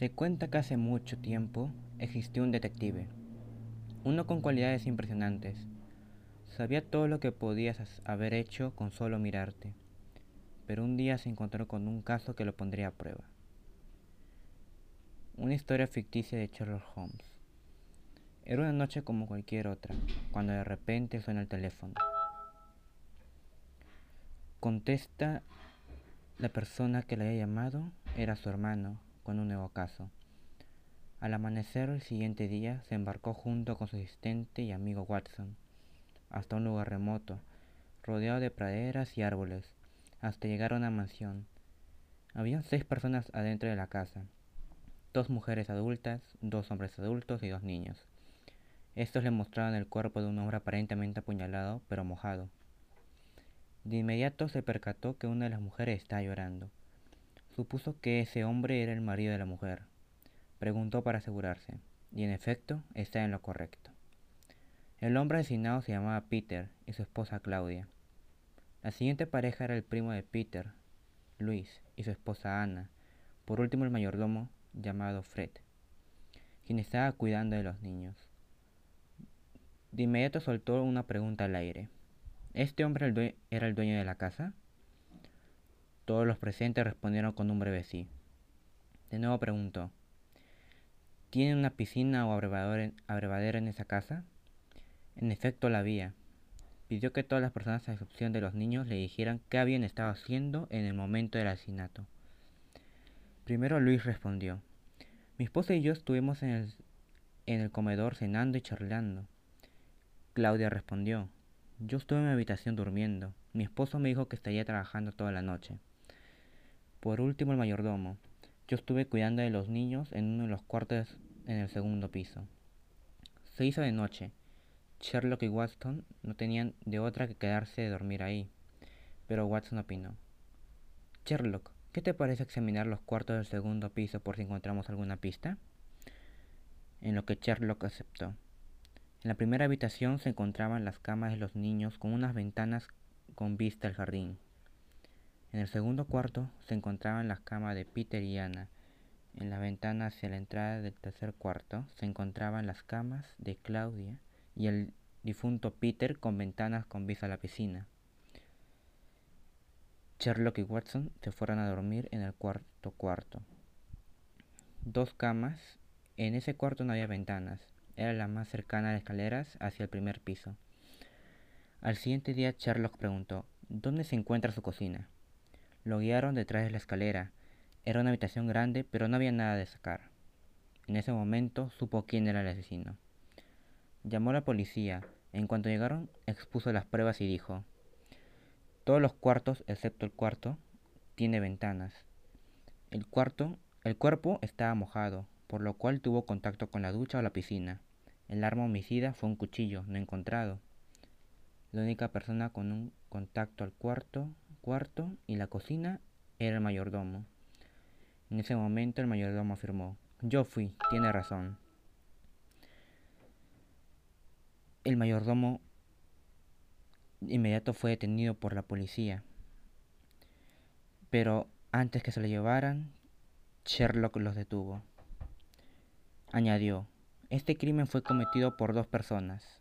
Se cuenta que hace mucho tiempo existió un detective, uno con cualidades impresionantes. Sabía todo lo que podías haber hecho con solo mirarte, pero un día se encontró con un caso que lo pondría a prueba. Una historia ficticia de Sherlock Holmes. Era una noche como cualquier otra, cuando de repente suena el teléfono. Contesta la persona que le había llamado, era su hermano, con un nuevo caso. Al amanecer el siguiente día se embarcó junto con su asistente y amigo Watson hasta un lugar remoto, rodeado de praderas y árboles, hasta llegar a una mansión. Habían seis personas adentro de la casa, dos mujeres adultas, dos hombres adultos y dos niños. Estos le mostraron el cuerpo de un hombre aparentemente apuñalado, pero mojado. De inmediato se percató que una de las mujeres estaba llorando. Supuso que ese hombre era el marido de la mujer. Preguntó para asegurarse, y en efecto está en lo correcto. El hombre asesinado se llamaba Peter y su esposa Claudia. La siguiente pareja era el primo de Peter, Luis, y su esposa Ana. Por último el mayordomo, llamado Fred, quien estaba cuidando de los niños. De inmediato soltó una pregunta al aire. ¿Este hombre era el dueño de la casa? Todos los presentes respondieron con un breve sí. De nuevo preguntó, ¿Tiene una piscina o abrevadero en esa casa? En efecto la había. Pidió que todas las personas, a excepción de los niños, le dijeran qué habían estado haciendo en el momento del asesinato. Primero Luis respondió, mi esposa y yo estuvimos en el, en el comedor cenando y charlando. Claudia respondió, yo estuve en mi habitación durmiendo. Mi esposo me dijo que estaría trabajando toda la noche. Por último, el mayordomo. Yo estuve cuidando de los niños en uno de los cuartos en el segundo piso. Se hizo de noche. Sherlock y Watson no tenían de otra que quedarse de dormir ahí. Pero Watson opinó. Sherlock, ¿qué te parece examinar los cuartos del segundo piso por si encontramos alguna pista? En lo que Sherlock aceptó. En la primera habitación se encontraban las camas de los niños con unas ventanas con vista al jardín. En el segundo cuarto se encontraban las camas de Peter y Anna. En la ventana hacia la entrada del tercer cuarto se encontraban las camas de Claudia y el difunto Peter con ventanas con vista a la piscina. Sherlock y Watson se fueron a dormir en el cuarto cuarto. Dos camas. En ese cuarto no había ventanas. Era la más cercana a las escaleras hacia el primer piso. Al siguiente día Sherlock preguntó, ¿dónde se encuentra su cocina? Lo guiaron detrás de la escalera. Era una habitación grande, pero no había nada de sacar. En ese momento supo quién era el asesino. Llamó a la policía. En cuanto llegaron, expuso las pruebas y dijo, todos los cuartos, excepto el cuarto, tiene ventanas. El cuarto, el cuerpo estaba mojado, por lo cual tuvo contacto con la ducha o la piscina. El arma homicida fue un cuchillo, no encontrado. La única persona con un contacto al cuarto cuarto y la cocina era el mayordomo. En ese momento el mayordomo afirmó, yo fui, tiene razón. El mayordomo inmediato fue detenido por la policía. Pero antes que se lo llevaran, Sherlock los detuvo. Añadió, este crimen fue cometido por dos personas,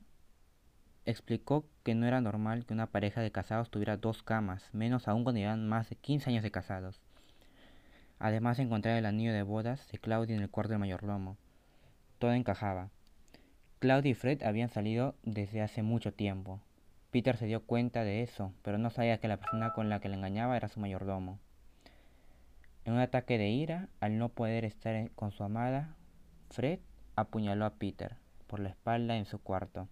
explicó que no era normal que una pareja de casados tuviera dos camas, menos aún cuando llevan más de 15 años de casados. Además encontraba el anillo de bodas de Claudia en el cuarto del mayordomo. Todo encajaba. Claudia y Fred habían salido desde hace mucho tiempo. Peter se dio cuenta de eso, pero no sabía que la persona con la que le engañaba era su mayordomo. En un ataque de ira, al no poder estar con su amada, Fred apuñaló a Peter por la espalda en su cuarto.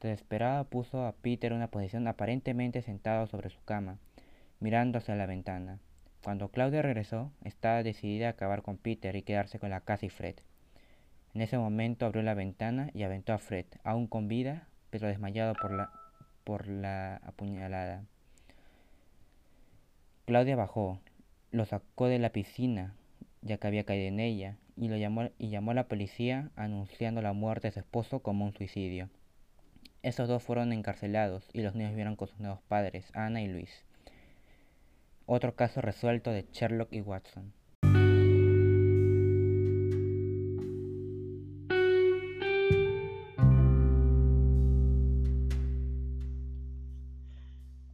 Desesperado puso a Peter en una posición aparentemente sentado sobre su cama, mirando hacia la ventana. Cuando Claudia regresó, estaba decidida a acabar con Peter y quedarse con la casa y Fred. En ese momento abrió la ventana y aventó a Fred, aún con vida, pero desmayado por la, por la apuñalada. Claudia bajó, lo sacó de la piscina, ya que había caído en ella, y, lo llamó, y llamó a la policía anunciando la muerte de su esposo como un suicidio. Estos dos fueron encarcelados y los niños vivieron con sus nuevos padres, Ana y Luis. Otro caso resuelto de Sherlock y Watson.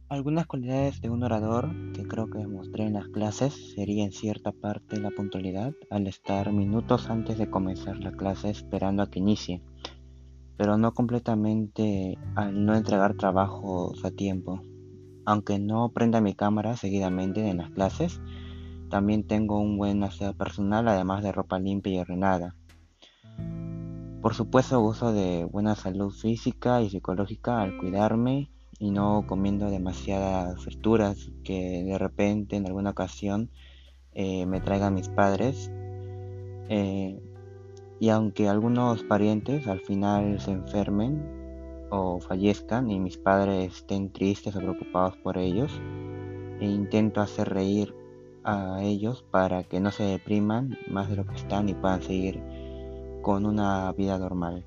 Algunas cualidades de un orador que creo que demostré en las clases sería en cierta parte la puntualidad al estar minutos antes de comenzar la clase esperando a que inicie pero no completamente al no entregar trabajos a tiempo. Aunque no prenda mi cámara seguidamente en las clases, también tengo un buen aseo personal además de ropa limpia y ordenada. Por supuesto uso de buena salud física y psicológica al cuidarme y no comiendo demasiadas frituras que de repente en alguna ocasión eh, me traigan mis padres. Eh, y aunque algunos parientes al final se enfermen o fallezcan y mis padres estén tristes o preocupados por ellos, e intento hacer reír a ellos para que no se depriman más de lo que están y puedan seguir con una vida normal.